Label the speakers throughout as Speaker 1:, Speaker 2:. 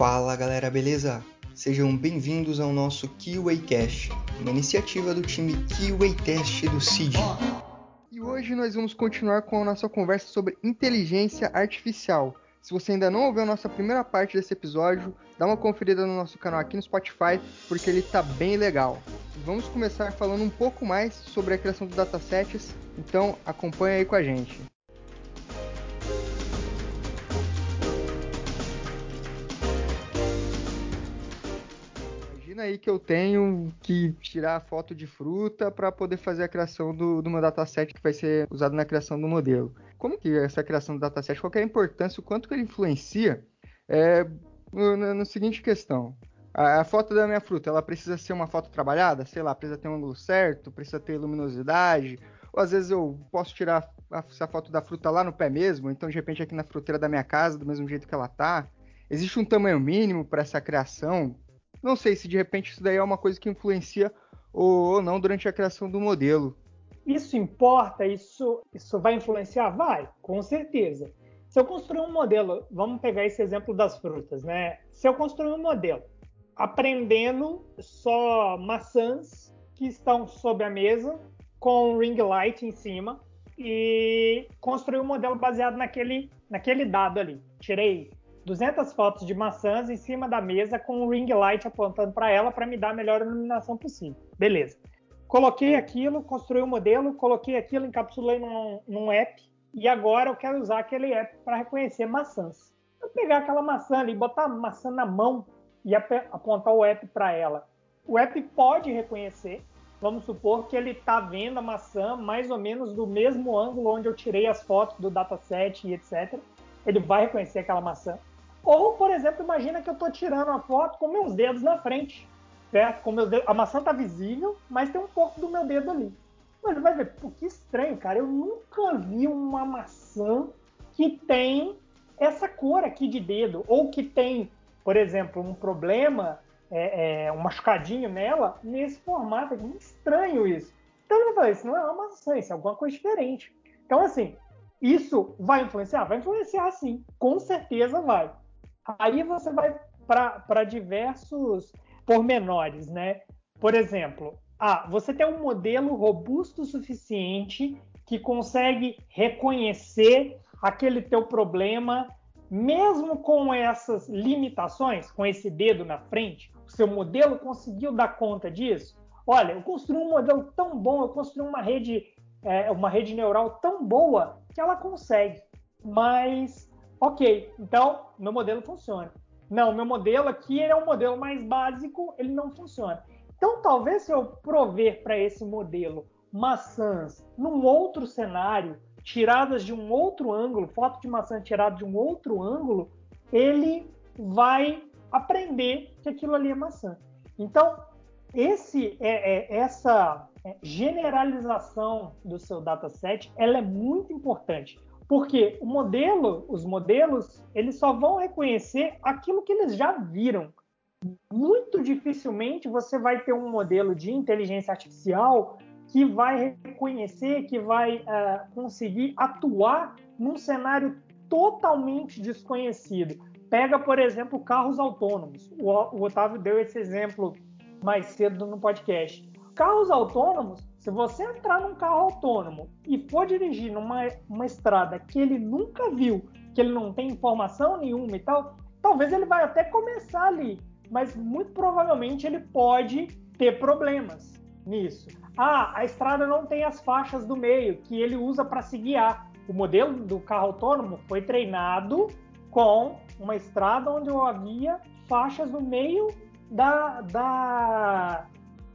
Speaker 1: Fala galera, beleza? Sejam bem-vindos ao nosso Keyway Cast, uma iniciativa do time Keyway Test do CID.
Speaker 2: E hoje nós vamos continuar com a nossa conversa sobre inteligência artificial. Se você ainda não ouviu a nossa primeira parte desse episódio, dá uma conferida no nosso canal aqui no Spotify, porque ele tá bem legal. Vamos começar falando um pouco mais sobre a criação de datasets, então acompanha aí com a gente. Imagina aí que eu tenho que tirar a foto de fruta para poder fazer a criação do, do meu dataset que vai ser usado na criação do modelo. Como que essa criação do dataset, qual é a importância, o quanto que ele influencia é, no, no seguinte questão. A, a, foto da minha fruta, ela precisa ser uma foto trabalhada? Sei lá, precisa ter um ângulo certo, precisa ter luminosidade, ou às vezes eu posso tirar essa foto da fruta lá no pé mesmo, então de repente aqui na fruteira da minha casa, do mesmo jeito que ela tá. Existe um tamanho mínimo para essa criação? Não sei se de repente isso daí é uma coisa que influencia ou não durante a criação do modelo.
Speaker 3: Isso importa? Isso, isso vai influenciar? Vai, com certeza. Se eu construir um modelo, vamos pegar esse exemplo das frutas, né? Se eu construir um modelo aprendendo só maçãs que estão sob a mesa com ring light em cima e construir um modelo baseado naquele, naquele dado ali. Tirei 200 fotos de maçãs em cima da mesa com um ring light apontando para ela para me dar a melhor iluminação possível. Beleza. Coloquei aquilo, construí o um modelo, coloquei aquilo, encapsulei num, num app e agora eu quero usar aquele app para reconhecer maçãs. Eu pegar aquela maçã ali, botar a maçã na mão e apontar o app para ela. O app pode reconhecer. Vamos supor que ele está vendo a maçã mais ou menos do mesmo ângulo onde eu tirei as fotos do dataset e etc. Ele vai reconhecer aquela maçã. Ou, por exemplo, imagina que eu estou tirando a foto com meus dedos na frente, certo? Com meus dedos, a maçã está visível, mas tem um pouco do meu dedo ali. Mas vai ver, pô, que estranho, cara. Eu nunca vi uma maçã que tem essa cor aqui de dedo, ou que tem, por exemplo, um problema, é, é, um machucadinho nela, nesse formato. Estranho isso. Então vai falar, isso não é uma maçã, isso é alguma coisa diferente. Então, assim, isso vai influenciar? Vai influenciar sim, com certeza vai. Aí você vai para diversos pormenores, né? Por exemplo, ah, você tem um modelo robusto o suficiente que consegue reconhecer aquele teu problema, mesmo com essas limitações, com esse dedo na frente, o seu modelo conseguiu dar conta disso? Olha, eu construí um modelo tão bom, eu construí uma rede, é, uma rede neural tão boa que ela consegue. Mas Ok, então meu modelo funciona. Não, meu modelo aqui é um modelo mais básico, ele não funciona. Então, talvez se eu prover para esse modelo maçãs num outro cenário, tiradas de um outro ângulo, foto de maçã tirada de um outro ângulo, ele vai aprender que aquilo ali é maçã. Então, esse, é, é, essa é, generalização do seu dataset, ela é muito importante. Porque o modelo, os modelos, eles só vão reconhecer aquilo que eles já viram. Muito dificilmente você vai ter um modelo de inteligência artificial que vai reconhecer, que vai uh, conseguir atuar num cenário totalmente desconhecido. Pega, por exemplo, carros autônomos. O, o Otávio deu esse exemplo mais cedo no podcast. Carros autônomos, se você entrar num carro autônomo e for dirigir numa uma estrada que ele nunca viu, que ele não tem informação nenhuma e tal, talvez ele vai até começar ali, mas muito provavelmente ele pode ter problemas nisso. Ah, a estrada não tem as faixas do meio que ele usa para se guiar. O modelo do carro autônomo foi treinado com uma estrada onde havia faixas no meio da, da,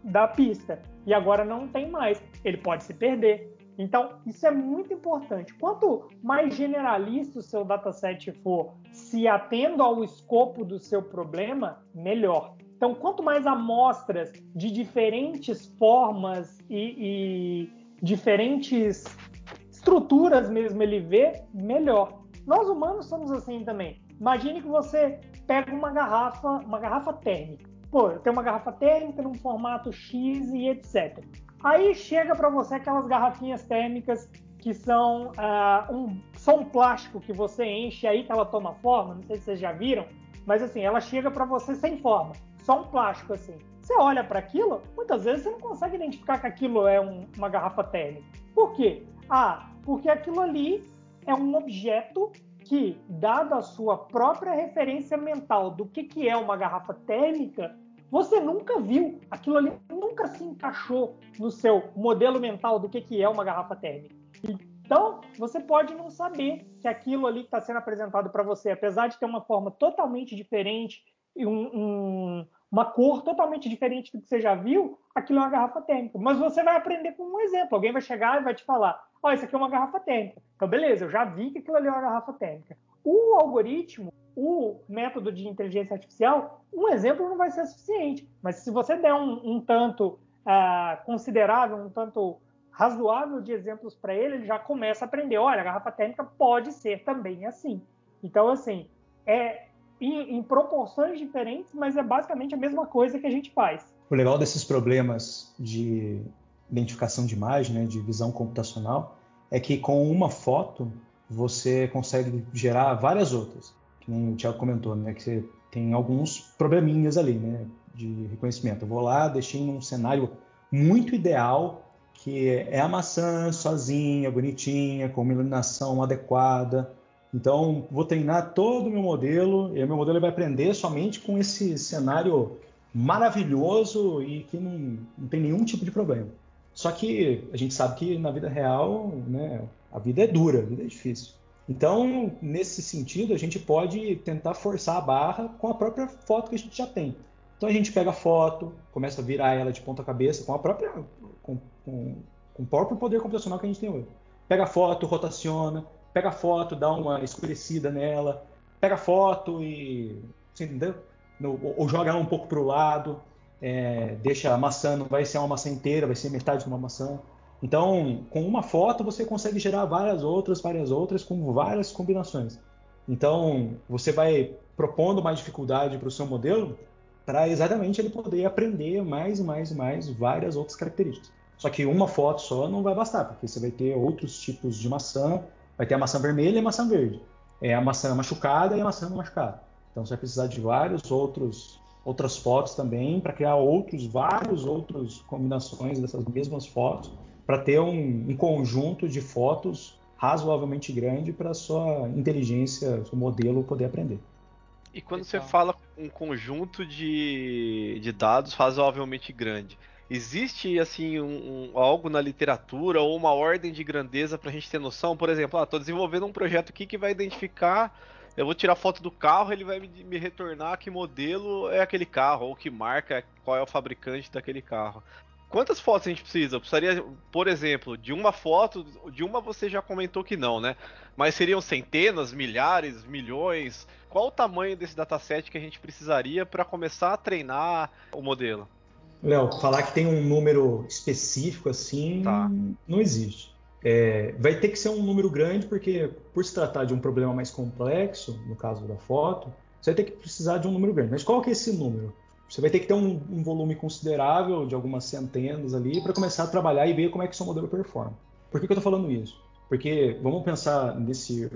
Speaker 3: da pista e agora não tem mais. Ele pode se perder. Então, isso é muito importante. Quanto mais generalista o seu dataset for, se atendo ao escopo do seu problema, melhor. Então, quanto mais amostras de diferentes formas e, e diferentes estruturas mesmo ele vê, melhor. Nós humanos somos assim também. Imagine que você pega uma garrafa, uma garrafa térmica pô, eu tenho uma garrafa térmica num formato X e etc. Aí chega para você aquelas garrafinhas térmicas que são uh, um, são um plástico que você enche aí que ela toma forma, não sei se vocês já viram, mas assim, ela chega para você sem forma, só um plástico assim. Você olha para aquilo, muitas vezes você não consegue identificar que aquilo é um, uma garrafa térmica. Por quê? Ah, porque aquilo ali é um objeto que, dada a sua própria referência mental do que, que é uma garrafa térmica, você nunca viu. Aquilo ali nunca se encaixou no seu modelo mental do que, que é uma garrafa térmica. Então, você pode não saber que aquilo ali que está sendo apresentado para você, apesar de ter uma forma totalmente diferente e um, uma cor totalmente diferente do que você já viu, aquilo é uma garrafa térmica. Mas você vai aprender com um exemplo. Alguém vai chegar e vai te falar: Ó, oh, isso aqui é uma garrafa térmica. Então, beleza, eu já vi que aquilo ali é uma garrafa térmica. O algoritmo, o método de inteligência artificial, um exemplo não vai ser suficiente. Mas se você der um, um tanto uh, considerável, um tanto razoável de exemplos para ele, ele já começa a aprender. Olha, a garrafa térmica pode ser também assim. Então, assim, é em, em proporções diferentes, mas é basicamente a mesma coisa que a gente faz.
Speaker 4: O legal desses problemas de identificação de imagem, né, de visão computacional, é que com uma foto você consegue gerar várias outras. Que nem o Thiago comentou, né, que você tem alguns probleminhas ali, né, de reconhecimento. Eu vou lá, deixei num cenário muito ideal, que é a maçã sozinha, bonitinha, com uma iluminação adequada. Então, vou treinar todo o meu modelo, e o meu modelo vai aprender somente com esse cenário maravilhoso e que não, não tem nenhum tipo de problema. Só que a gente sabe que na vida real, né, a vida é dura, a vida é difícil. Então, nesse sentido, a gente pode tentar forçar a barra com a própria foto que a gente já tem. Então a gente pega a foto, começa a virar ela de ponta cabeça com a própria com, com, com o próprio poder computacional que a gente tem hoje. Pega a foto, rotaciona, pega a foto, dá uma escurecida nela, pega a foto e você entendeu? No, ou joga ela um pouco para o lado, é, deixa a maçã, não vai ser uma maçã inteira, vai ser metade de uma maçã. Então, com uma foto você consegue gerar várias outras, várias outras, com várias combinações. Então, você vai propondo mais dificuldade para o seu modelo para exatamente ele poder aprender mais e mais e mais várias outras características. Só que uma foto só não vai bastar, porque você vai ter outros tipos de maçã, vai ter a maçã vermelha e a maçã verde. É a maçã machucada e a maçã não machucada. Então você vai precisar de vários outros outras fotos também para criar outros vários outros combinações dessas mesmas fotos para ter um, um, conjunto de fotos razoavelmente grande para sua inteligência, seu modelo poder aprender.
Speaker 5: E quando você fala um conjunto de, de dados razoavelmente grande, existe assim um, um, algo na literatura ou uma ordem de grandeza para a gente ter noção? Por exemplo, estou ah, desenvolvendo um projeto aqui que vai identificar eu vou tirar foto do carro, ele vai me, me, retornar que modelo é aquele carro, ou que marca, qual é o fabricante daquele carro. Quantas fotos a gente precisa? Eu precisaria, por exemplo, de uma foto, de uma você já comentou que não, né? Mas seriam centenas, milhares, milhões? Qual o tamanho desse dataset que a gente precisaria para começar a treinar o modelo?
Speaker 4: Léo, falar que tem um número específico assim tá. não existe. É, vai ter que ser um número grande, porque por se tratar de um problema mais complexo, no caso da foto, você vai ter que precisar de um número grande. Mas qual que é esse número? Você vai ter que ter um, um volume considerável de algumas centenas ali para começar a trabalhar e ver como é que seu modelo performa. Por que, que eu estou falando isso? Porque vamos pensar nesse,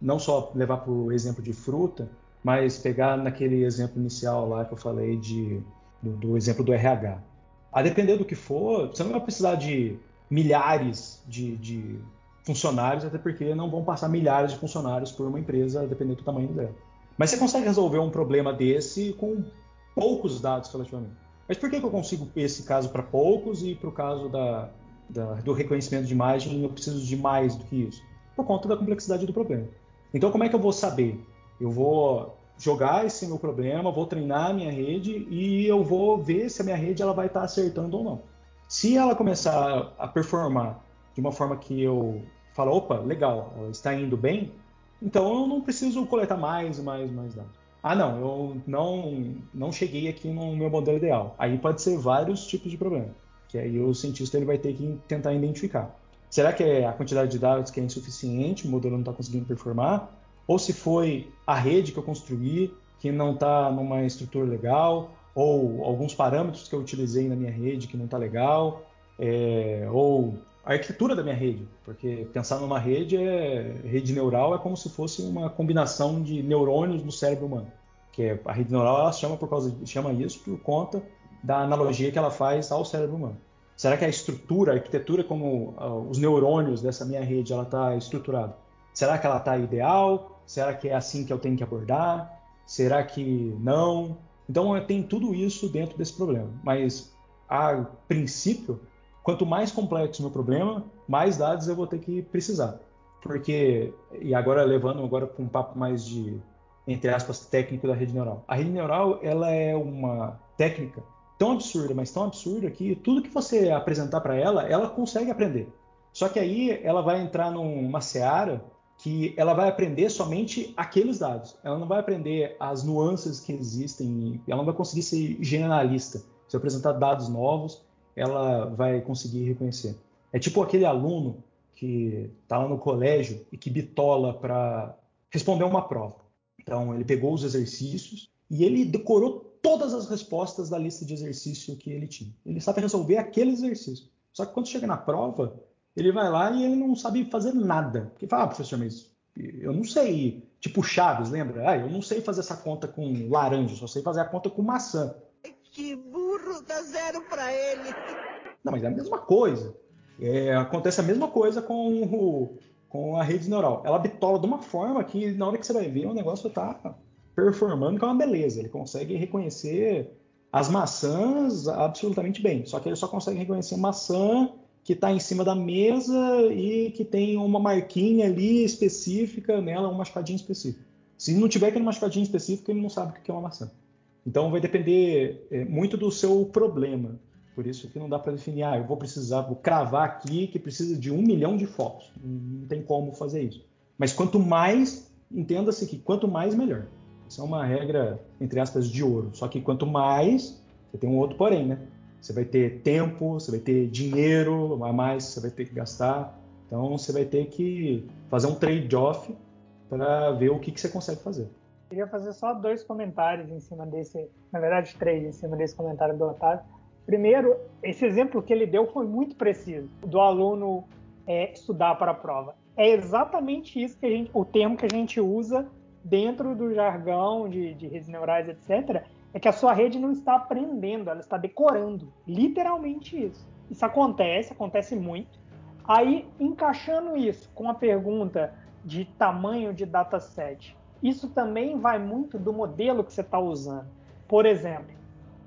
Speaker 4: não só levar para o exemplo de fruta, mas pegar naquele exemplo inicial lá que eu falei de, do, do exemplo do RH. A depender do que for, você não vai precisar de milhares de, de funcionários, até porque não vão passar milhares de funcionários por uma empresa, dependendo do tamanho dela. Mas você consegue resolver um problema desse com poucos dados relativamente. Mas por que, que eu consigo esse caso para poucos e para o caso da, da, do reconhecimento de imagem eu preciso de mais do que isso? Por conta da complexidade do problema. Então, como é que eu vou saber? Eu vou jogar esse meu problema, vou treinar a minha rede e eu vou ver se a minha rede ela vai estar acertando ou não. Se ela começar a performar de uma forma que eu falo, opa, legal, está indo bem, então eu não preciso coletar mais, mais, mais dados. Ah, não, eu não, não cheguei aqui no meu modelo ideal. Aí pode ser vários tipos de problema, que aí o cientista ele vai ter que tentar identificar. Será que é a quantidade de dados que é insuficiente, o modelo não está conseguindo performar? Ou se foi a rede que eu construí que não está numa estrutura legal? ou alguns parâmetros que eu utilizei na minha rede que não está legal, é, ou a arquitetura da minha rede, porque pensar numa rede é rede neural é como se fosse uma combinação de neurônios no cérebro humano. Que a rede neural ela chama por causa chama isso por conta da analogia que ela faz ao cérebro humano. Será que a estrutura, a arquitetura como uh, os neurônios dessa minha rede ela está estruturada? Será que ela está ideal? Será que é assim que eu tenho que abordar? Será que não? Então tem tudo isso dentro desse problema. Mas a princípio, quanto mais complexo o meu problema, mais dados eu vou ter que precisar. Porque, e agora levando agora para um papo mais de, entre aspas, técnico da rede neural. A rede neural ela é uma técnica tão absurda, mas tão absurda que tudo que você apresentar para ela, ela consegue aprender. Só que aí ela vai entrar numa seara que ela vai aprender somente aqueles dados. Ela não vai aprender as nuances que existem, ela não vai conseguir ser generalista. Se eu apresentar dados novos, ela vai conseguir reconhecer. É tipo aquele aluno que está lá no colégio e que bitola para responder uma prova. Então, ele pegou os exercícios e ele decorou todas as respostas da lista de exercício que ele tinha. Ele sabe resolver aquele exercício. Só que quando chega na prova, ele vai lá e ele não sabe fazer nada. Porque fala, ah, professor, mas eu não sei. Tipo Chaves, lembra? Ah, eu não sei fazer essa conta com laranja, só sei fazer a conta com maçã.
Speaker 6: Que burro, dá zero para ele.
Speaker 4: Não, mas é a mesma coisa. É, acontece a mesma coisa com, o, com a rede neural. Ela bitola de uma forma que na hora que você vai ver o negócio tá performando que é uma beleza. Ele consegue reconhecer as maçãs absolutamente bem. Só que ele só consegue reconhecer maçã que está em cima da mesa e que tem uma marquinha ali específica nela, um machucadinho específico. Se não tiver aquele machucadinho específico, ele não sabe o que é uma maçã. Então vai depender é, muito do seu problema. Por isso que não dá para definir, ah, eu vou precisar, vou cravar aqui que precisa de um milhão de fotos. Não tem como fazer isso. Mas quanto mais, entenda-se que quanto mais, melhor. Isso é uma regra, entre aspas, de ouro. Só que quanto mais, você tem um outro porém, né? Você vai ter tempo, você vai ter dinheiro a mais, você vai ter que gastar. Então você vai ter que fazer um trade-off para ver o que, que você consegue fazer.
Speaker 3: Queria fazer só dois comentários em cima desse, na verdade três em cima desse comentário do Otávio. Primeiro, esse exemplo que ele deu foi muito preciso, do aluno é, estudar para a prova. É exatamente isso que a gente, o termo que a gente usa dentro do jargão de, de redes neurais, etc., é que a sua rede não está aprendendo, ela está decorando. Literalmente isso. Isso acontece, acontece muito. Aí, encaixando isso com a pergunta de tamanho de dataset, isso também vai muito do modelo que você está usando. Por exemplo,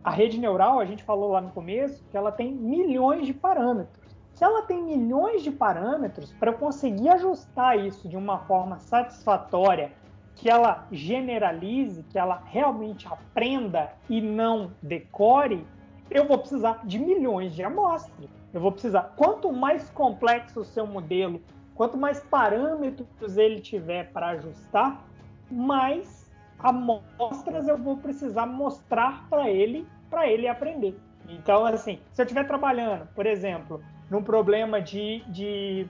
Speaker 3: a rede neural, a gente falou lá no começo, que ela tem milhões de parâmetros. Se ela tem milhões de parâmetros, para eu conseguir ajustar isso de uma forma satisfatória que ela generalize, que ela realmente aprenda e não decore, eu vou precisar de milhões de amostras. Eu vou precisar. Quanto mais complexo o seu modelo, quanto mais parâmetros ele tiver para ajustar, mais amostras eu vou precisar mostrar para ele, para ele aprender. Então, assim, se eu estiver trabalhando, por exemplo, num problema de, de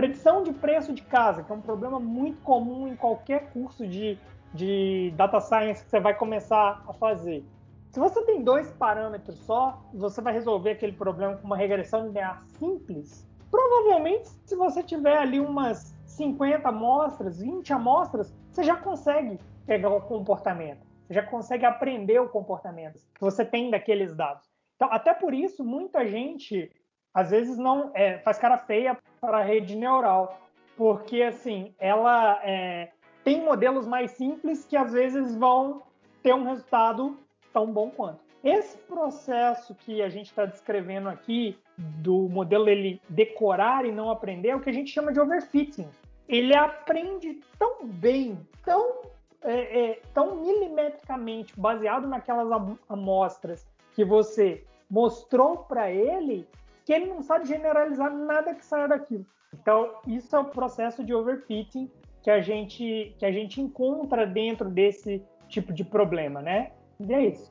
Speaker 3: Predição de preço de casa, que é um problema muito comum em qualquer curso de, de data science que você vai começar a fazer. Se você tem dois parâmetros só, você vai resolver aquele problema com uma regressão linear simples. Provavelmente, se você tiver ali umas 50 amostras, 20 amostras, você já consegue pegar o comportamento. Você já consegue aprender o comportamento que você tem daqueles dados. Então, até por isso, muita gente às vezes não é, faz cara feia para a rede neural, porque assim ela é, tem modelos mais simples que às vezes vão ter um resultado tão bom quanto. Esse processo que a gente está descrevendo aqui do modelo ele decorar e não aprender é o que a gente chama de overfitting. Ele aprende tão bem, tão, é, é, tão milimetricamente, baseado naquelas amostras que você mostrou para ele, que ele não sabe generalizar nada que saia daquilo. Então, isso é o processo de overfitting que a gente que a gente encontra dentro desse tipo de problema, né? E é isso.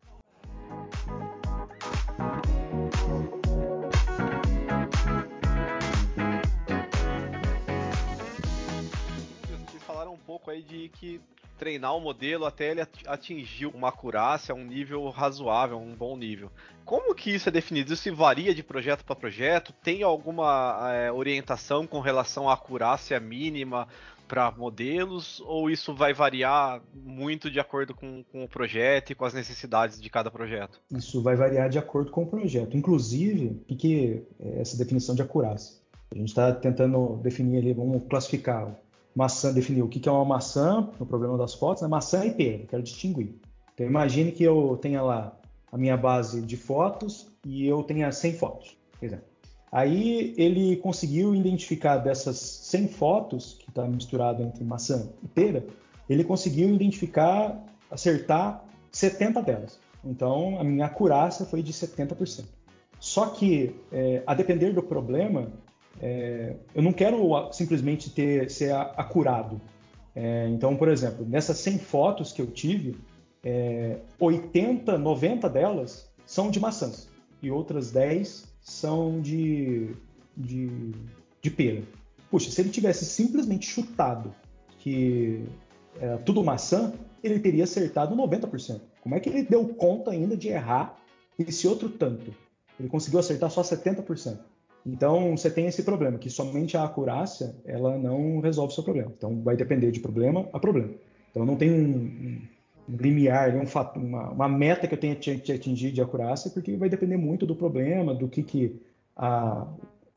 Speaker 5: Vocês falaram um pouco aí de que treinar o modelo até ele atingir uma acurácia, um nível razoável, um bom nível. Como que isso é definido? Isso varia de projeto para projeto? Tem alguma é, orientação com relação à acurácia mínima para modelos ou isso vai variar muito de acordo com, com, o projeto e com as necessidades de cada projeto?
Speaker 4: Isso vai variar de acordo com o projeto. Inclusive, o que é essa definição de acurácia? A gente está tentando definir ali, vamos classificar maçã, definir o que é uma maçã no problema das fotos, né? maçã e pera, quero distinguir. Então imagine que eu tenha lá a minha base de fotos e eu tenha 100 fotos, por exemplo. Aí ele conseguiu identificar dessas 100 fotos, que está misturado entre maçã e pera, ele conseguiu identificar, acertar 70 delas. Então a minha acurácia foi de 70%. Só que, é, a depender do problema, é, eu não quero simplesmente ter, ser acurado. É, então, por exemplo, nessas 100 fotos que eu tive, é, 80, 90 delas são de maçãs e outras 10 são de, de, de pera. Puxa, se ele tivesse simplesmente chutado que era tudo maçã, ele teria acertado 90%. Como é que ele deu conta ainda de errar esse outro tanto? Ele conseguiu acertar só 70%. Então, você tem esse problema, que somente a acurácia, ela não resolve o seu problema. Então, vai depender de problema a problema. Então, não tem um, um limiar, um fato, uma, uma, meta que eu tenha que atingir de acurácia, porque vai depender muito do problema, do que, que a,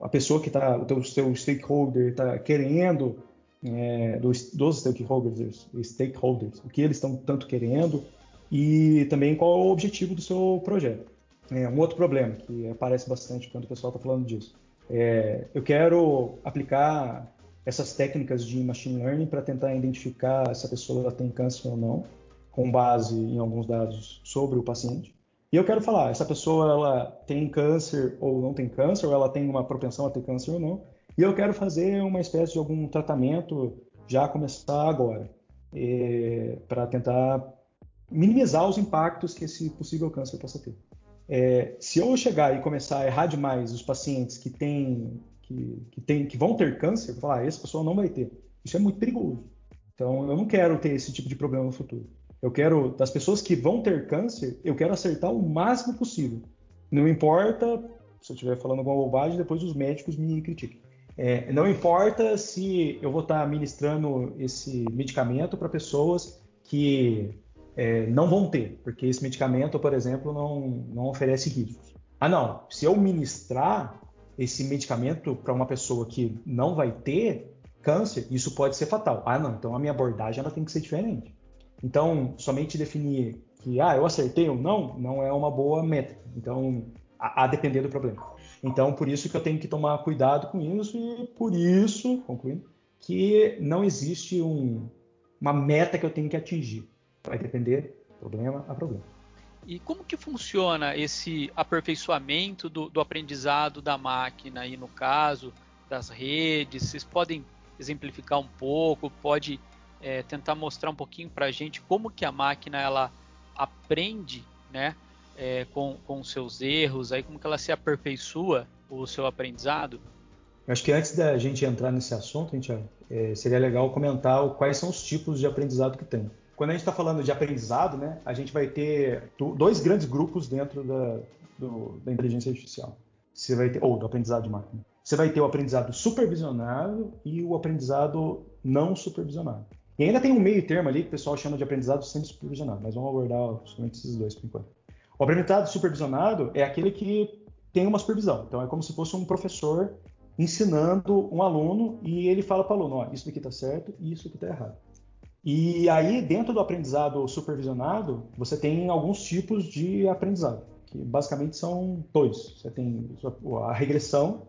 Speaker 4: a pessoa que está, o teu, seu stakeholder está querendo, é, dos, dos stakeholders, stakeholders, o que eles estão tanto querendo, e também qual é o objetivo do seu projeto. É, um outro problema que aparece bastante quando o pessoal está falando disso. É, eu quero aplicar essas técnicas de machine learning para tentar identificar se a pessoa tem câncer ou não com base em alguns dados sobre o paciente. E eu quero falar, essa pessoa ela tem câncer ou não tem câncer, ou ela tem uma propensão a ter câncer ou não. E eu quero fazer uma espécie de algum tratamento já começar agora, é, para tentar minimizar os impactos que esse possível câncer possa ter. É, se eu chegar e começar a errar demais os pacientes que têm que, que, tem, que vão ter câncer, falar, ah, essa pessoa não vai ter. Isso é muito perigoso. Então, eu não quero ter esse tipo de problema no futuro. Eu quero, das pessoas que vão ter câncer, eu quero acertar o máximo possível. Não importa, se eu estiver falando alguma bobagem, depois os médicos me critiquem. É, não importa se eu vou estar ministrando esse medicamento para pessoas que é, não vão ter, porque esse medicamento, por exemplo, não, não oferece riscos. Ah, não, se eu ministrar esse medicamento para uma pessoa que não vai ter câncer, isso pode ser fatal. Ah, não, então a minha abordagem ela tem que ser diferente. Então, somente definir que ah, eu acertei ou não, não é uma boa métrica. Então, a, a, depender do problema. Então, por isso que eu tenho que tomar cuidado com isso e por isso, concluindo, que não existe um, uma meta que eu tenho que atingir. Vai depender problema a problema.
Speaker 7: E como que funciona esse aperfeiçoamento do, do aprendizado da máquina aí no caso das redes? Vocês podem exemplificar um pouco? Pode é, tentar mostrar um pouquinho para a gente como que a máquina ela aprende, né, é, com, com seus erros, aí como que ela se aperfeiçoa o seu aprendizado?
Speaker 4: Acho que antes da gente entrar nesse assunto, gente, é, seria legal comentar quais são os tipos de aprendizado que tem. Quando a gente está falando de aprendizado, né, a gente vai ter dois grandes grupos dentro da, do, da inteligência artificial. Você vai ter, ou do aprendizado de máquina. Você vai ter o aprendizado supervisionado e o aprendizado não supervisionado. E ainda tem um meio termo ali que o pessoal chama de aprendizado sem supervisionado, mas vamos abordar somente esses dois por enquanto. O aprendizado supervisionado é aquele que tem uma supervisão. Então é como se fosse um professor ensinando um aluno e ele fala para o aluno, ó, isso aqui está certo e isso aqui está errado. E aí, dentro do aprendizado supervisionado, você tem alguns tipos de aprendizado, que basicamente são dois. Você tem a regressão,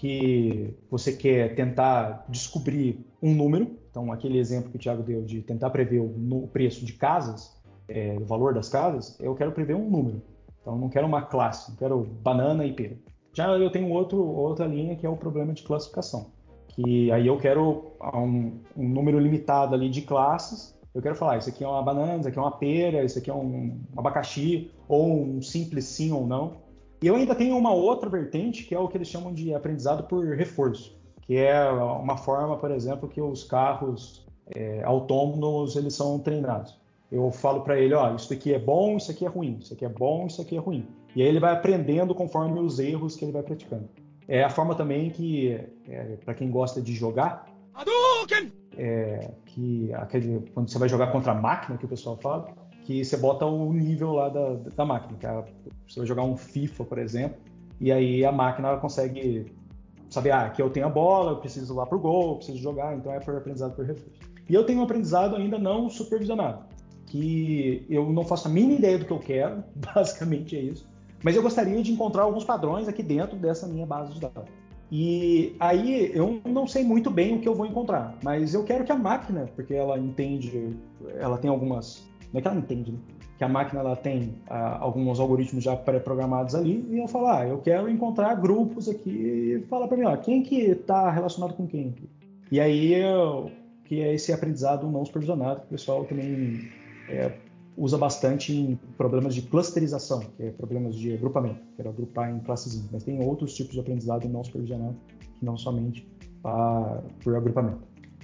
Speaker 4: que você quer tentar descobrir um número, então aquele exemplo que o Thiago deu de tentar prever o preço de casas, é, o valor das casas, eu quero prever um número. Então não quero uma classe, não quero banana e pera. Já eu tenho outro, outra linha que é o problema de classificação, que aí eu quero um, um número limitado ali de classes. Eu quero falar, isso aqui é uma banana, isso aqui é uma pera, isso aqui é um, um abacaxi, ou um simples sim ou não. E eu ainda tenho uma outra vertente, que é o que eles chamam de aprendizado por reforço, que é uma forma, por exemplo, que os carros é, autônomos eles são treinados. Eu falo para ele, ó, isso aqui é bom, isso aqui é ruim, isso aqui é bom, isso aqui é ruim. E aí ele vai aprendendo conforme os erros que ele vai praticando. É a forma também que, é, para quem gosta de jogar, é, que aquele, quando você vai jogar contra a máquina, que o pessoal fala, que você bota o nível lá da, da máquina. Que a, você vai jogar um FIFA, por exemplo, e aí a máquina consegue saber, ah, aqui eu tenho a bola, eu preciso ir lá pro gol, eu preciso jogar, então é por aprendizado por reflexo. E eu tenho um aprendizado ainda não supervisionado, que eu não faço a mínima ideia do que eu quero, basicamente é isso, mas eu gostaria de encontrar alguns padrões aqui dentro dessa minha base de dados. E aí eu não sei muito bem o que eu vou encontrar, mas eu quero que a máquina, porque ela entende, ela tem algumas, não é que ela entende, né? que a máquina ela tem ah, alguns algoritmos já pré-programados ali, e eu falar, ah, eu quero encontrar grupos aqui e falar para mim, ó, quem que está relacionado com quem aqui. E aí eu, que é esse aprendizado não supervisionado, que o pessoal também é, usa bastante em problemas de clusterização, que é problemas de agrupamento, que era agrupar em classes. Mas tem outros tipos de aprendizado não supervisionado, não somente ah, por agrupamento.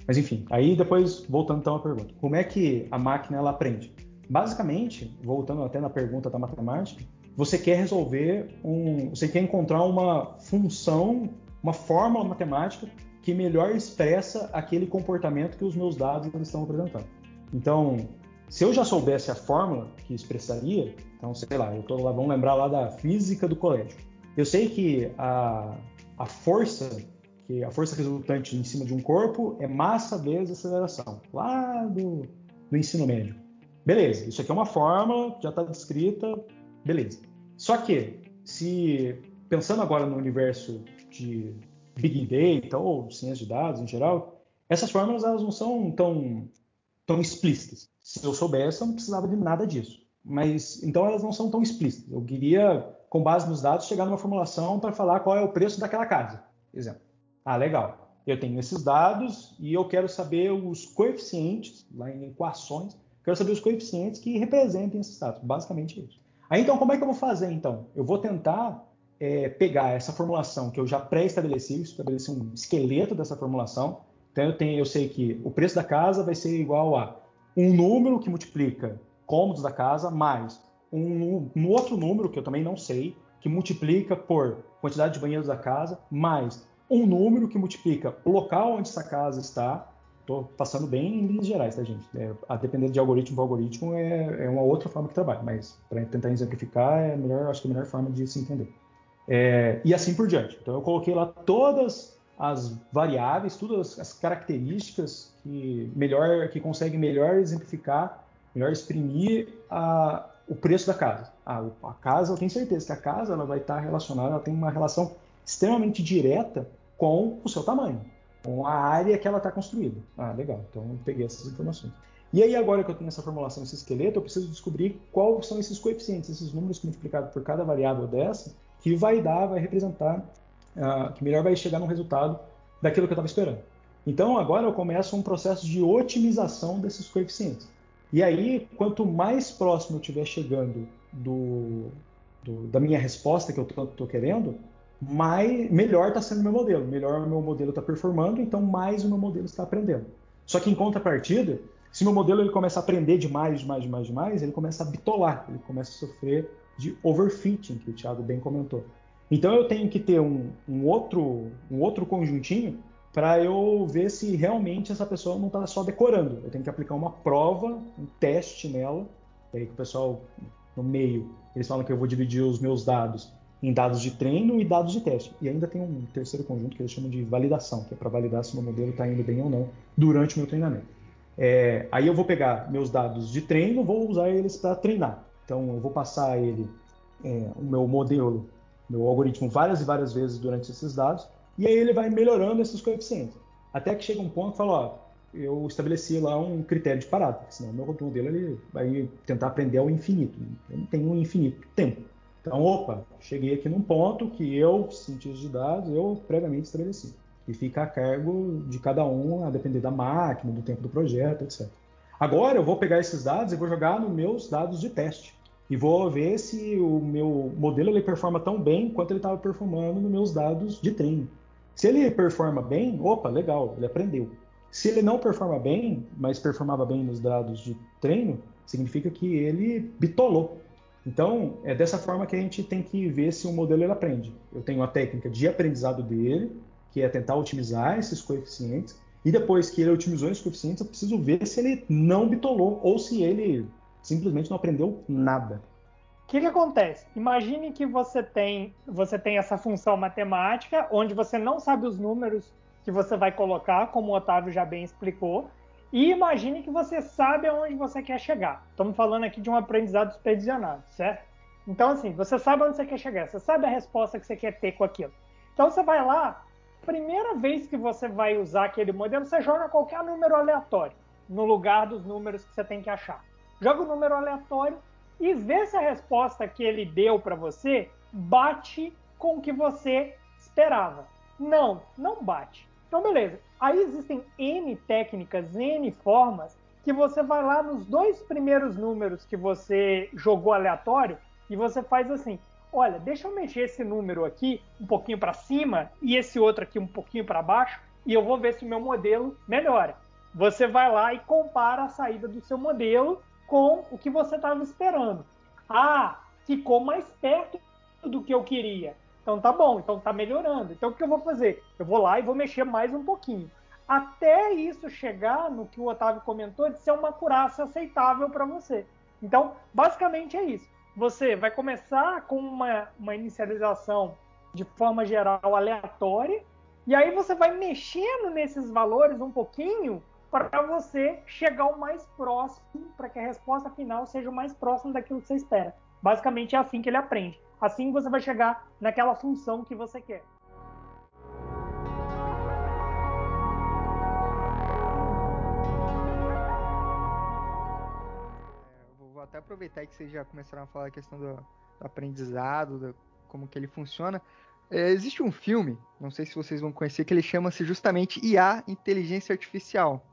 Speaker 4: Mas enfim, aí depois, voltando então à pergunta, como é que a máquina ela aprende? Basicamente, voltando até na pergunta da matemática, você quer resolver um, você quer encontrar uma função, uma fórmula matemática que melhor expressa aquele comportamento que os meus dados estão apresentando. Então, se eu já soubesse a fórmula que expressaria, então sei lá, eu tô lá, vamos lembrar lá da física do colégio. Eu sei que a, a força, que a força resultante em cima de um corpo é massa vezes aceleração, lá do, do ensino médio. Beleza, isso aqui é uma fórmula, já está descrita, beleza. Só que, se pensando agora no universo de Big Data ou ciência de dados em geral, essas fórmulas elas não são tão, tão explícitas. Se eu soubesse, eu não precisava de nada disso. Mas então elas não são tão explícitas. Eu queria, com base nos dados, chegar numa formulação para falar qual é o preço daquela casa, exemplo. Ah, legal. Eu tenho esses dados e eu quero saber os coeficientes, lá em equações, Quero saber os coeficientes que representem esses dados. Basicamente isso. Aí então, como é que eu vou fazer então? Eu vou tentar é, pegar essa formulação que eu já pré-estabeleci, estabeleci um esqueleto dessa formulação. Então eu, tenho, eu sei que o preço da casa vai ser igual a um número que multiplica cômodos da casa mais um, um outro número que eu também não sei, que multiplica por quantidade de banheiros da casa, mais um número que multiplica o local onde essa casa está, Estou passando bem em linhas gerais, tá, gente? É, a depender de algoritmo para algoritmo é, é, uma outra forma que trabalha, mas para tentar exemplificar é melhor, acho que é a melhor forma de se entender. É, e assim por diante. Então eu coloquei lá todas as variáveis, todas as características que melhor, que conseguem melhor exemplificar, melhor exprimir a, o preço da casa. Ah, a casa, eu tenho certeza que a casa ela vai estar relacionada, ela tem uma relação extremamente direta com o seu tamanho com a área que ela está construída. Ah, legal. Então eu peguei essas informações. E aí agora que eu tenho essa formulação, esse esqueleto, eu preciso descobrir quais são esses coeficientes, esses números multiplicados por cada variável dessa, que vai dar, vai representar, uh, que melhor vai chegar no resultado daquilo que eu estava esperando. Então agora eu começo um processo de otimização desses coeficientes. E aí, quanto mais próximo eu estiver chegando do, do, da minha resposta que eu estou querendo, mais, melhor está sendo o meu modelo, melhor o meu modelo está performando, então mais o meu modelo está aprendendo. Só que em contrapartida, se meu modelo ele começa a aprender demais, demais, demais, demais, ele começa a bitolar, ele começa a sofrer de overfitting, que o Thiago bem comentou. Então eu tenho que ter um, um outro, um outro conjuntinho para eu ver se realmente essa pessoa não está só decorando. Eu tenho que aplicar uma prova, um teste nela. Aí que o pessoal no meio, eles falam que eu vou dividir os meus dados em dados de treino e dados de teste. E ainda tem um terceiro conjunto que eles chamam de validação, que é para validar se o meu modelo está indo bem ou não durante o meu treinamento. É, aí eu vou pegar meus dados de treino, vou usar eles para treinar. Então eu vou passar ele, é, o meu modelo, meu algoritmo várias e várias vezes durante esses dados, e aí ele vai melhorando esses coeficientes. Até que chega um ponto que fala, ó, eu estabeleci lá um critério de parada, senão meu modelo ele vai tentar aprender ao infinito. Eu não tenho um infinito tempo. Então, opa, cheguei aqui num ponto que eu, cientista de dados, eu previamente estabeleci. E fica a cargo de cada um, a depender da máquina, do tempo do projeto, etc. Agora eu vou pegar esses dados e vou jogar nos meus dados de teste. E vou ver se o meu modelo ele performa tão bem quanto ele estava performando nos meus dados de treino. Se ele performa bem, opa, legal, ele aprendeu. Se ele não performa bem, mas performava bem nos dados de treino, significa que ele bitolou. Então, é dessa forma que a gente tem que ver se o modelo ele aprende. Eu tenho a técnica de aprendizado dele, que é tentar otimizar esses coeficientes, E depois que ele otimizou em suficiente, eu preciso ver se ele não bitolou ou se ele simplesmente não aprendeu nada.
Speaker 3: O que, que acontece? Imagine que você tem, você tem essa função matemática, onde você não sabe os números que você vai colocar, como o Otávio já bem explicou, e imagine que você sabe aonde você quer chegar. Estamos falando aqui de um aprendizado supervisionado, certo? Então, assim, você sabe onde você quer chegar, você sabe a resposta que você quer ter com aquilo. Então, você vai lá, primeira vez que você vai usar aquele modelo, você joga qualquer número aleatório no lugar dos números que você tem que achar. Joga o número aleatório e vê se a resposta que ele deu para você bate com o que você esperava. Não, não bate. Então, beleza. Aí existem N técnicas, N formas que você vai lá nos dois primeiros números que você jogou aleatório e você faz assim: olha, deixa eu mexer esse número aqui um pouquinho para cima e esse outro aqui um pouquinho para baixo e eu vou ver se o meu modelo melhora. Você vai lá e compara a saída do seu modelo com o que você estava esperando. Ah, ficou mais perto do que eu queria. Então tá bom, então tá melhorando. Então o que eu vou fazer? Eu vou lá e vou mexer mais um pouquinho. Até isso chegar no que o Otávio comentou de ser uma curaça aceitável para você. Então, basicamente é isso. Você vai começar com uma, uma inicialização de forma geral aleatória, e aí você vai mexendo nesses valores um pouquinho para você chegar o mais próximo, para que a resposta final seja o mais próximo daquilo que você espera. Basicamente é assim que ele aprende. Assim você vai chegar naquela função que você quer.
Speaker 2: É, vou até aproveitar que vocês já começaram a falar a questão do, do aprendizado, do, como que ele funciona. É, existe um filme, não sei se vocês vão conhecer, que ele chama-se justamente IA, Inteligência Artificial.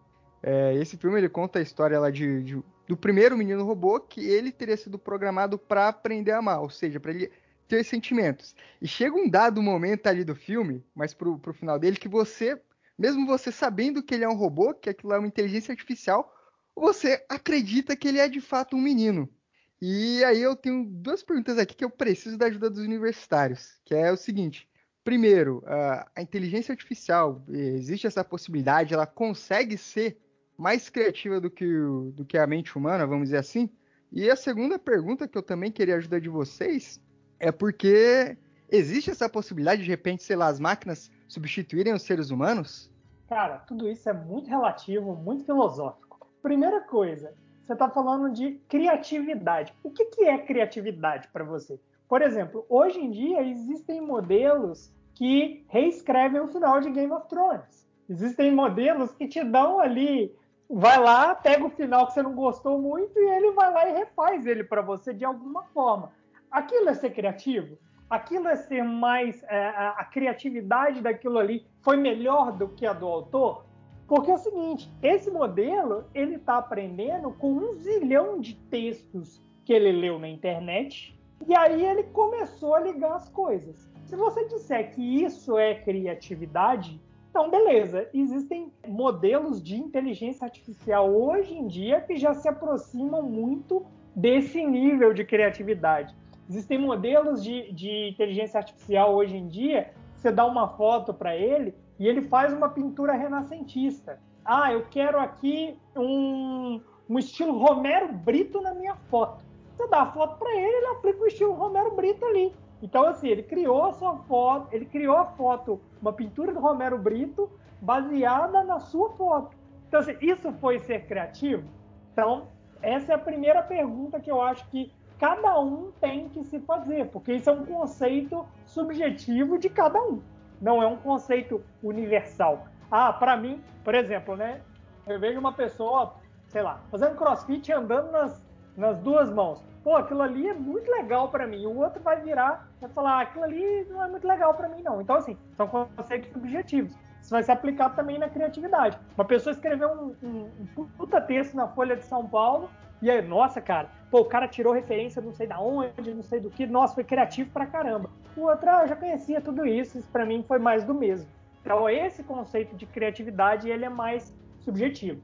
Speaker 2: É, esse filme ele conta a história lá de, de, do primeiro menino robô que ele teria sido programado para aprender a amar, ou seja, para ele ter sentimentos. E chega um dado momento ali do filme, mas pro, pro final dele, que você, mesmo você sabendo que ele é um robô, que aquilo é uma inteligência artificial, você acredita que ele é de fato um menino. E aí eu tenho duas perguntas aqui que eu preciso da ajuda dos universitários, que é o seguinte. Primeiro, a inteligência artificial, existe essa possibilidade, ela consegue ser mais criativa do que, do que a mente humana, vamos dizer assim? E a segunda pergunta que eu também queria ajudar de vocês é porque existe essa possibilidade de, de repente, sei lá, as máquinas substituírem os seres humanos?
Speaker 3: Cara, tudo isso é muito relativo, muito filosófico. Primeira coisa, você está falando de criatividade. O que, que é criatividade para você? Por exemplo, hoje em dia existem modelos que reescrevem o final de Game of Thrones. Existem modelos que te dão ali vai lá, pega o final que você não gostou muito e ele vai lá e refaz ele para você de alguma forma. Aquilo é ser criativo? Aquilo é ser mais. É, a criatividade daquilo ali foi melhor do que a do autor? Porque é o seguinte: esse modelo ele está aprendendo com um zilhão de textos que ele leu na internet e aí ele começou a ligar as coisas. Se você disser que isso é criatividade, então, beleza, existem modelos de inteligência artificial hoje em dia que já se aproximam muito desse nível de criatividade. Existem modelos de, de inteligência artificial hoje em dia, você dá uma foto para ele e ele faz uma pintura renascentista. Ah, eu quero aqui um, um estilo Romero Brito na minha foto. Você dá a foto para ele, ele aplica o estilo Romero Brito ali. Então, assim, ele criou a sua foto, ele criou a foto, uma pintura do Romero Brito, baseada na sua foto. Então, assim, isso foi ser criativo? Então, essa é a primeira pergunta que eu acho que cada um tem que se fazer, porque isso é um conceito subjetivo de cada um, não é um conceito universal. Ah, para mim, por exemplo, né? Eu vejo uma pessoa, sei lá, fazendo crossfit andando nas, nas duas mãos pô, aquilo ali é muito legal para mim. O outro vai virar e falar, ah, aquilo ali não é muito legal para mim, não. Então, assim, são conceitos subjetivos. Isso vai ser aplicado também na criatividade. Uma pessoa escreveu um, um, um puta texto na Folha de São Paulo e aí, nossa, cara, pô, o cara tirou referência não sei da onde, não sei do que, nossa, foi criativo pra caramba. O outro, ah, eu já conhecia tudo isso, isso pra mim foi mais do mesmo. Então, esse conceito de criatividade, ele é mais subjetivo.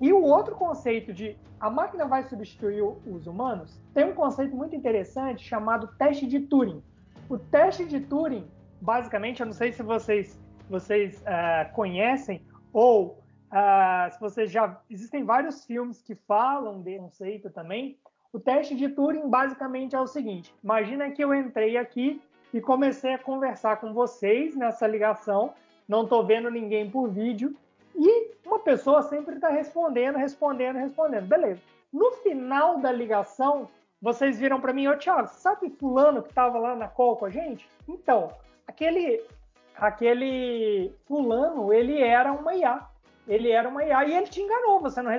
Speaker 3: E o outro conceito de a máquina vai substituir os humanos, tem um conceito muito interessante chamado teste de Turing. O teste de Turing, basicamente, eu não sei se vocês, vocês uh, conhecem, Ou uh, se você já existem vários filmes que falam de conceito também. O teste de Turing basicamente é o seguinte: imagina que eu entrei aqui e comecei a conversar com vocês nessa ligação, não estou vendo ninguém por vídeo, e uma pessoa sempre está respondendo, respondendo, respondendo. Beleza. No final da ligação, vocês viram para mim, ô Thiago, sabe fulano que estava lá na call com a gente? Então, aquele, aquele fulano, ele era uma IA. Ele era uma IA e ele te enganou, você não,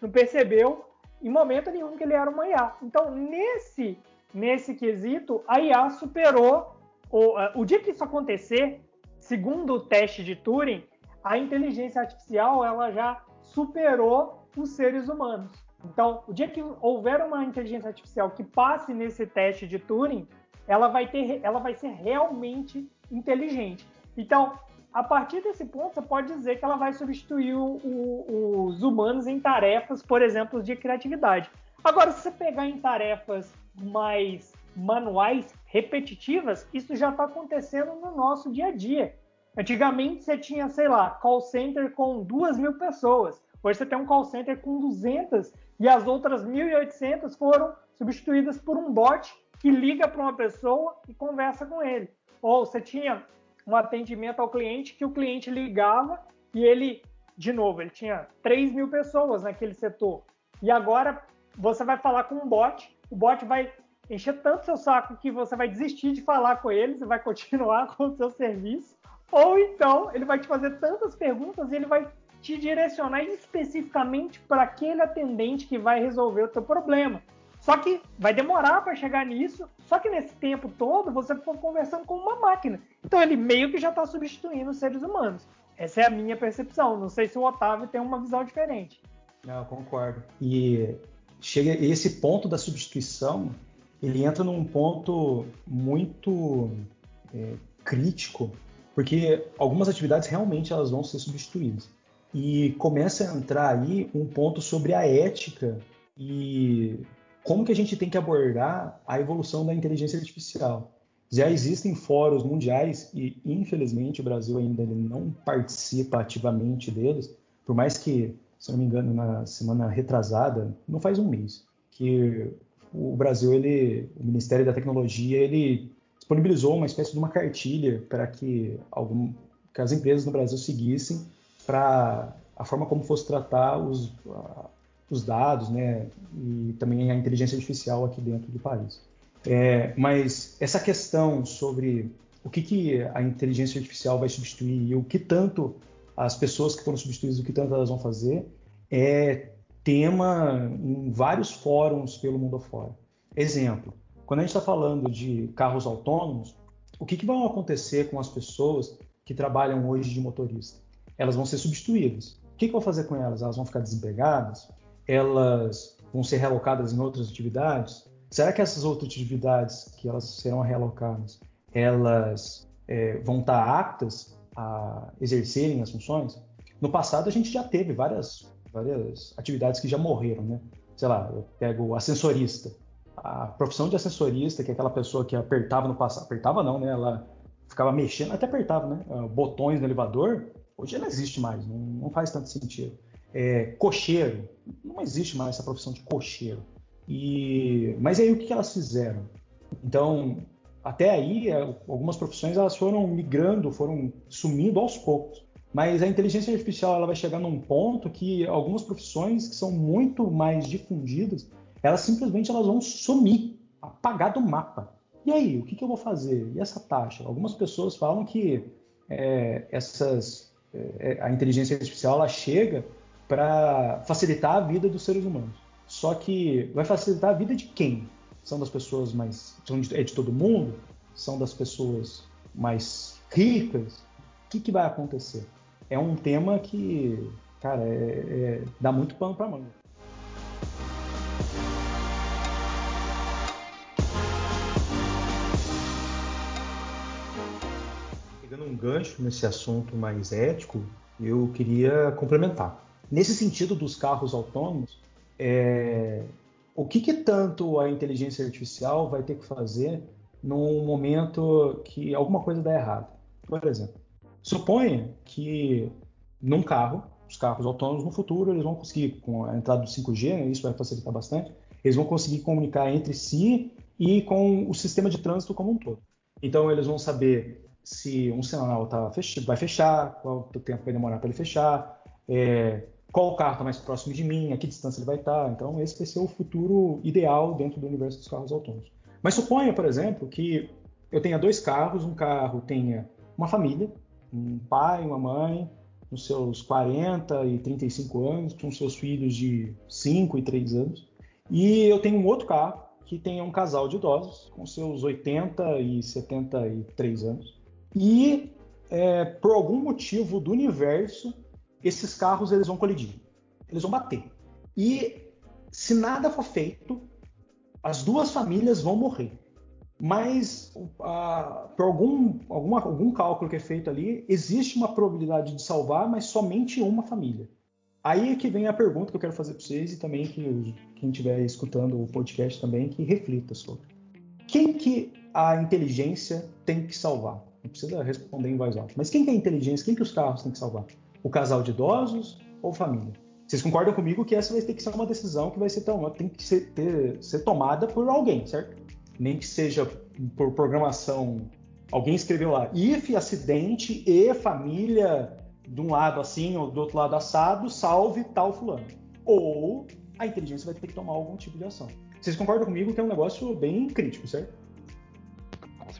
Speaker 3: não percebeu em momento nenhum que ele era uma IA. Então, nesse nesse quesito, a IA superou. O, o dia que isso acontecer, segundo o teste de Turing, a inteligência artificial ela já superou os seres humanos. Então, o dia que houver uma inteligência artificial que passe nesse teste de Turing, ela vai, ter, ela vai ser realmente inteligente. Então, a partir desse ponto, você pode dizer que ela vai substituir o, o, os humanos em tarefas, por exemplo, de criatividade. Agora, se você pegar em tarefas mais manuais, repetitivas, isso já está acontecendo no nosso dia a dia. Antigamente você tinha, sei lá, call center com duas mil pessoas. Hoje você tem um call center com 200 e as outras 1.800 foram substituídas por um bot que liga para uma pessoa e conversa com ele. Ou você tinha um atendimento ao cliente que o cliente ligava e ele, de novo, ele tinha 3 mil pessoas naquele setor. E agora você vai falar com um bot o bot vai encher tanto seu saco que você vai desistir de falar com ele, você vai continuar com o seu serviço. Ou então ele vai te fazer tantas perguntas e ele vai te direcionar especificamente para aquele atendente que vai resolver o teu problema. Só que vai demorar para chegar nisso. Só que nesse tempo todo você ficou conversando com uma máquina. Então ele meio que já está substituindo os seres humanos. Essa é a minha percepção. Não sei se o Otávio tem uma visão diferente.
Speaker 4: Não, concordo. E chega esse ponto da substituição, ele entra num ponto muito é, crítico, porque algumas atividades realmente elas vão ser substituídas. E começa a entrar aí um ponto sobre a ética e como que a gente tem que abordar a evolução da inteligência artificial. Já existem fóruns mundiais e, infelizmente, o Brasil ainda não participa ativamente deles, por mais que se não me engano, na semana retrasada, não faz um mês, que o Brasil, ele, o Ministério da Tecnologia, ele disponibilizou uma espécie de uma cartilha para que, que as empresas no Brasil seguissem para a forma como fosse tratar os, uh, os dados, né, e também a inteligência artificial aqui dentro do país. É, mas essa questão sobre o que, que a inteligência artificial vai substituir e o que tanto as pessoas que foram substituídas, o que tanto elas vão fazer, é tema em vários fóruns pelo mundo afora. Exemplo, quando a gente está falando de carros autônomos, o que, que vai acontecer com as pessoas que trabalham hoje de motorista? Elas vão ser substituídas. O que, que eu vou fazer com elas? Elas vão ficar desempregadas? Elas vão ser realocadas em outras atividades? Será que essas outras atividades que elas serão realocadas, elas é, vão estar tá aptas a exercerem as funções. No passado a gente já teve várias, várias atividades que já morreram, né? Sei lá, eu pego o ascensorista. A profissão de ascensorista, que é aquela pessoa que apertava no passado, apertava não, né? Ela ficava mexendo, até apertava, né? Ah, botões no elevador, hoje não existe mais, não, não faz tanto sentido. É, cocheiro, não existe mais essa profissão de cocheiro. E, mas aí o que elas fizeram? Então, até aí, é, algumas profissões elas foram migrando, foram sumindo aos poucos. Mas a inteligência artificial ela vai chegar num ponto que algumas profissões que são muito mais difundidas, elas simplesmente elas vão sumir, apagar do mapa. E aí, o que, que eu vou fazer? E essa taxa? Algumas pessoas falam que é, essas, é, a inteligência artificial ela chega para facilitar a vida dos seres humanos. Só que vai facilitar a vida de quem? são das pessoas mais. São de, é de todo mundo? São das pessoas mais ricas? O que, que vai acontecer? É um tema que, cara, é, é, dá muito pano para manga. Pegando um gancho nesse assunto mais ético, eu queria complementar. Nesse sentido dos carros autônomos, é, o que, que tanto a inteligência artificial vai ter que fazer num momento que alguma coisa dá errado? Por exemplo, suponha que num carro. Os carros autônomos no futuro eles vão conseguir, com a entrada do 5G, né, isso vai facilitar bastante, eles vão conseguir comunicar entre si e com o sistema de trânsito como um todo. Então eles vão saber se um sinal tá fech vai fechar, qual tempo vai demorar para ele fechar, é, qual carro está mais próximo de mim, a que distância ele vai estar. Tá. Então esse vai ser o futuro ideal dentro do universo dos carros autônomos. Mas suponha, por exemplo, que eu tenha dois carros, um carro tenha uma família, um pai, uma mãe, nos seus 40 e 35 anos, com seus filhos de 5 e 3 anos, e eu tenho um outro carro que tenha um casal de idosos com seus 80 e 73 anos. E é, por algum motivo do universo, esses carros eles vão colidir, eles vão bater. E se nada for feito, as duas famílias vão morrer. Mas por algum, alguma, algum cálculo que é feito ali, existe uma probabilidade de salvar, mas somente uma família. Aí é que vem a pergunta que eu quero fazer para vocês e também que quem estiver escutando o podcast também que reflita sobre. Quem que a inteligência tem que salvar? Não precisa responder em voz alta. Mas quem que é inteligência? Quem que os carros têm que salvar? O casal de idosos ou família? Vocês concordam comigo que essa vai ter que ser uma decisão que vai ser tomada, tem que ser, ter, ser tomada por alguém, certo? Nem que seja por programação. Alguém escreveu lá, if acidente e família de um lado assim ou do outro lado assado, salve tal fulano. Ou a inteligência vai ter que tomar algum tipo de ação. Vocês concordam comigo que é um negócio bem crítico, certo?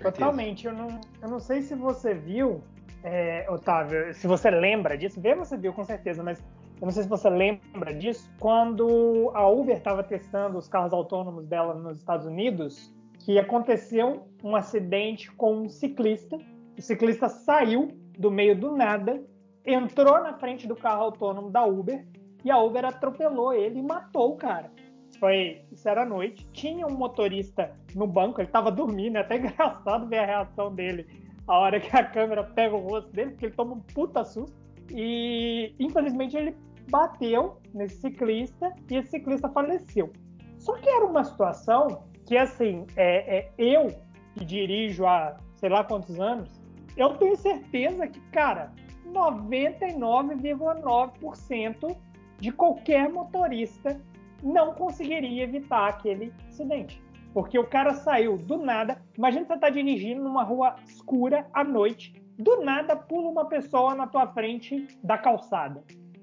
Speaker 3: Totalmente. Eu não, eu não sei se você viu, é, Otávio, se você lembra disso. Vê, você viu com certeza, mas eu não sei se você lembra disso. Quando a Uber estava testando os carros autônomos dela nos Estados Unidos, que aconteceu um acidente com um ciclista. O ciclista saiu do meio do nada entrou na frente do carro autônomo da Uber e a Uber atropelou ele e matou o cara. Foi, isso era noite. Tinha um motorista no banco, ele estava dormindo, é até engraçado ver a reação dele a hora que a câmera pega o rosto dele, porque ele toma um puta susto. E infelizmente ele bateu nesse ciclista e esse ciclista faleceu. Só que era uma situação que, assim, é, é, eu que dirijo há sei lá quantos anos, eu tenho certeza que, cara, 99,9% de qualquer motorista não conseguiria evitar aquele acidente. Porque o cara saiu do nada. Imagina você tá dirigindo numa rua escura à noite, do nada pula uma pessoa na tua frente da calçada.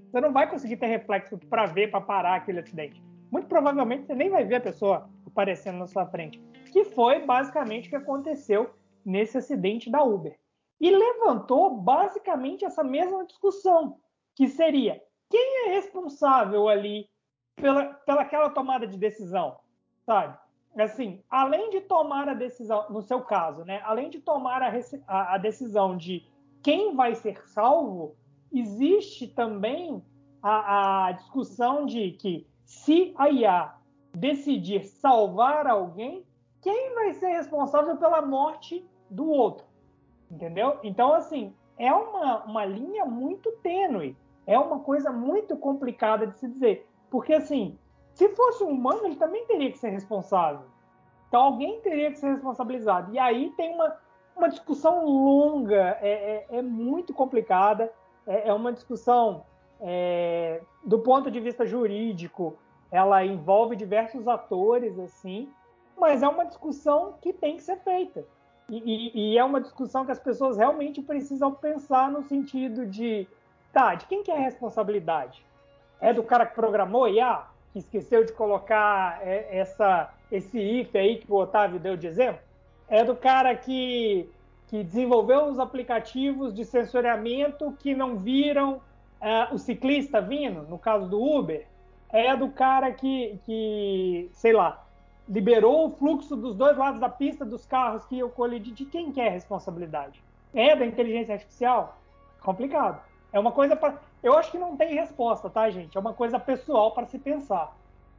Speaker 3: Você não vai conseguir ter reflexo para ver, para parar aquele acidente. Muito provavelmente você nem vai ver a pessoa aparecendo na sua frente. Que foi basicamente o que aconteceu nesse acidente da Uber e levantou basicamente essa mesma discussão, que seria quem é responsável ali pela, pela aquela tomada de decisão, sabe? Assim, além de tomar a decisão, no seu caso, né? Além de tomar a, a, a decisão de quem vai ser salvo, existe também a, a discussão de que se a IA decidir salvar alguém, quem vai ser responsável pela morte do outro? Entendeu? Então, assim, é uma, uma linha muito tênue. É uma coisa muito complicada de se dizer. Porque, assim, se fosse um humano, ele também teria que ser responsável. Então, alguém teria que ser responsabilizado. E aí tem uma, uma discussão longa, é, é, é muito complicada. É, é uma discussão, é, do ponto de vista jurídico, ela envolve diversos atores, assim, mas é uma discussão que tem que ser feita. E, e, é uma discussão que as pessoas realmente precisam pensar no sentido de, tá, de quem que é a responsabilidade? É do cara que programou IA, que esqueceu de colocar é, essa, esse if aí que o Otávio deu de exemplo? É do cara que, que desenvolveu os aplicativos de sensoriamento que não viram é, o ciclista vindo, no caso do Uber? É do cara que, que sei lá, liberou o fluxo dos dois lados da pista dos carros que eu colidi, de quem que é a responsabilidade? É da inteligência artificial? Complicado. É uma coisa para. Eu acho que não tem resposta, tá, gente? É uma coisa pessoal para se pensar.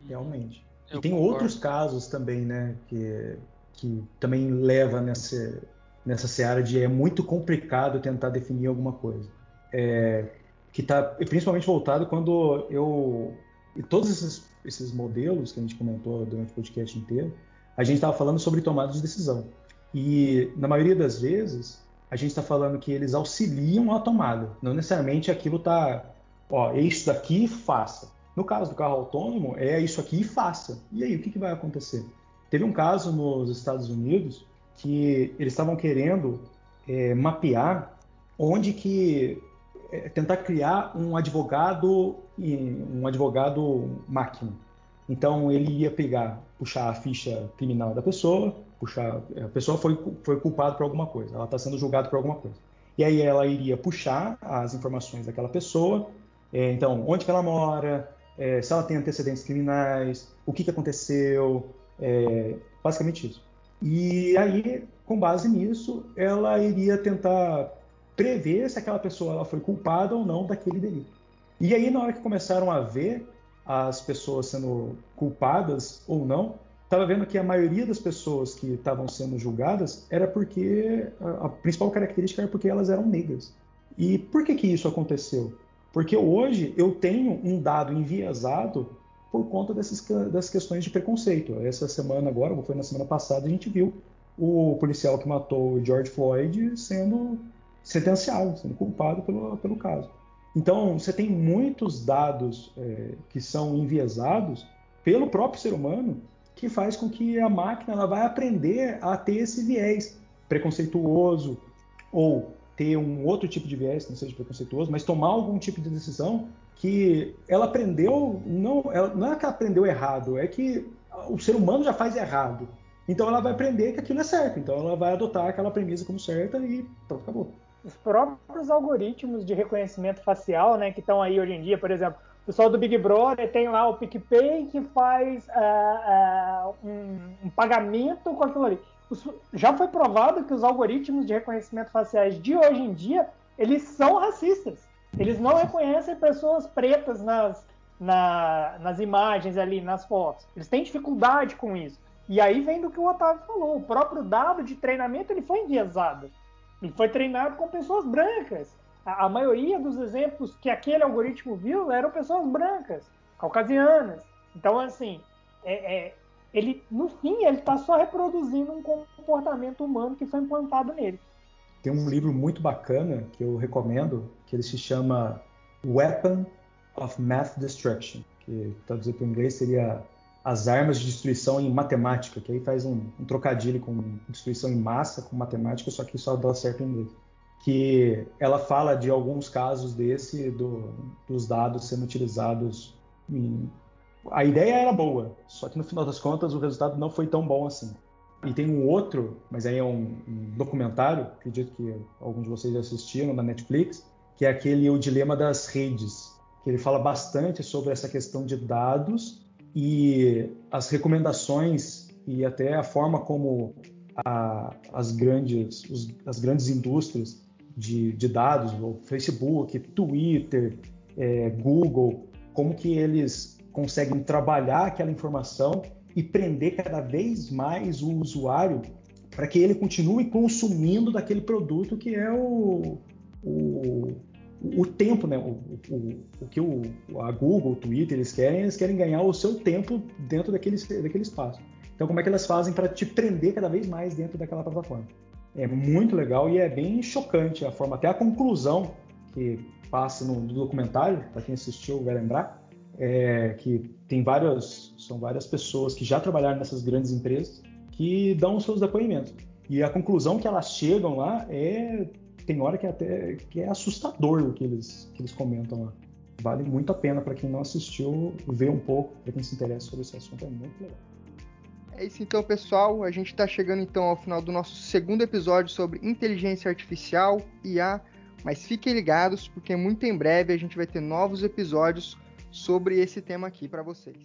Speaker 4: Realmente. Eu e tem concordo. outros casos também, né, que, que também leva nessa, nessa seara de é muito complicado tentar definir alguma coisa. É, que está principalmente voltado quando eu. E todos esses esses modelos que a gente comentou durante o podcast inteiro, a gente estava falando sobre tomada de decisão. E na maioria das vezes, a gente está falando que eles auxiliam a tomada. Não necessariamente aquilo está, ó, é isso daqui, faça. No caso do carro autônomo, é isso aqui e faça. E aí, o que, que vai acontecer? Teve um caso nos Estados Unidos que eles estavam querendo é, mapear onde que é, tentar criar um advogado um advogado máquina. Então ele ia pegar, puxar a ficha criminal da pessoa, puxar a pessoa foi foi culpada por alguma coisa, ela está sendo julgada por alguma coisa. E aí ela iria puxar as informações daquela pessoa, é, então onde ela mora, é, se ela tem antecedentes criminais, o que, que aconteceu, é, basicamente isso. E aí, com base nisso, ela iria tentar prever se aquela pessoa ela foi culpada ou não daquele delito. E aí, na hora que começaram a ver as pessoas sendo culpadas ou não, estava vendo que a maioria das pessoas que estavam sendo julgadas era porque a, a, principal característica era porque elas eram negras. E por que que isso aconteceu? Porque hoje eu tenho um dado enviesado por conta dessas, das questões de preconceito. Essa semana agora, ou foi na semana passada, a gente viu o policial que matou George Floyd sendo sentenciado, sendo culpado pelo, pelo caso. Então, você tem muitos dados é, que são enviesados pelo próprio ser humano que faz com que a máquina ela vai aprender a ter esse viés preconceituoso ou ter um outro tipo de viés, que não seja preconceituoso, mas tomar algum tipo de decisão que ela aprendeu, não, ela, não é que ela aprendeu errado, é que o ser humano já faz errado. Então ela vai aprender que aquilo é certo, então ela vai adotar aquela premissa como certa e pronto, acabou.
Speaker 3: Os próprios algoritmos de reconhecimento facial, né, que estão aí hoje em dia, por exemplo, o pessoal do Big Brother tem lá o PicPay que faz uh, uh, um, um, pagamento com aquilo ali. Os, já foi provado que os algoritmos de reconhecimento faciais de hoje em dia, eles são racistas. Eles não reconhecem pessoas pretas nas, na, nas imagens ali, nas fotos. Eles têm dificuldade com isso. E aí vem do que o Otávio falou. O próprio dado de treinamento ele foi enviesado. Ele foi treinado com pessoas brancas. A, a maioria dos exemplos que aquele algoritmo viu eram pessoas brancas, caucasianas. Então, assim, é, é, ele, no fim, ele está só reproduzindo um comportamento humano que foi implantado nele.
Speaker 4: Tem um livro muito bacana que eu recomendo, que ele se chama Weapon of Math Destruction, que traduzido para o inglês seria as armas de destruição em matemática, que aí faz um, um, trocadilho com destruição em massa com matemática, só que só dá certo em inglês. Que ela fala de alguns casos desse, do, dos dados sendo utilizados. Em... A ideia era boa, só que no final das contas o resultado não foi tão bom assim. E tem um outro, mas aí é um, um, documentário, acredito que alguns de vocês já assistiram na Netflix, que é aquele O Dilema das Redes, que ele fala bastante sobre essa questão de dados e as recomendações e até a forma como a, as, grandes, os, as grandes indústrias de, de, dados, o Facebook, Twitter, é, Google, como que eles conseguem trabalhar aquela informação e prender cada vez mais o usuário para que ele continue consumindo daquele produto que é o, o, o tempo, né? O, o, o que o, a Google, o Twitter, eles querem, eles querem ganhar o seu tempo dentro daquele, daquele espaço. Então, como é que elas fazem para te prender cada vez mais dentro daquela plataforma? É muito legal e é bem chocante a forma, até a conclusão que passa no, documentário, para quem assistiu vai lembrar, é, que tem várias, são várias pessoas que já trabalharam nessas grandes empresas que dão os seus depoimentos. E a conclusão que elas chegam lá é tem hora que é até que é assustador o que eles, que eles comentam lá. Vale muito a pena para quem não assistiu ver um pouco, para quem se interessa sobre esse assunto, é muito legal.
Speaker 2: É isso então, pessoal. A gente está chegando então ao final do nosso segundo episódio sobre inteligência artificial, IA. Mas fiquem ligados, porque muito em breve a gente vai ter novos episódios sobre esse tema aqui para vocês.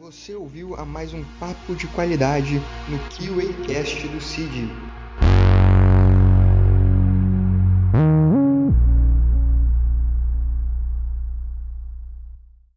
Speaker 1: Você ouviu a mais um papo de qualidade no QAcast do CID.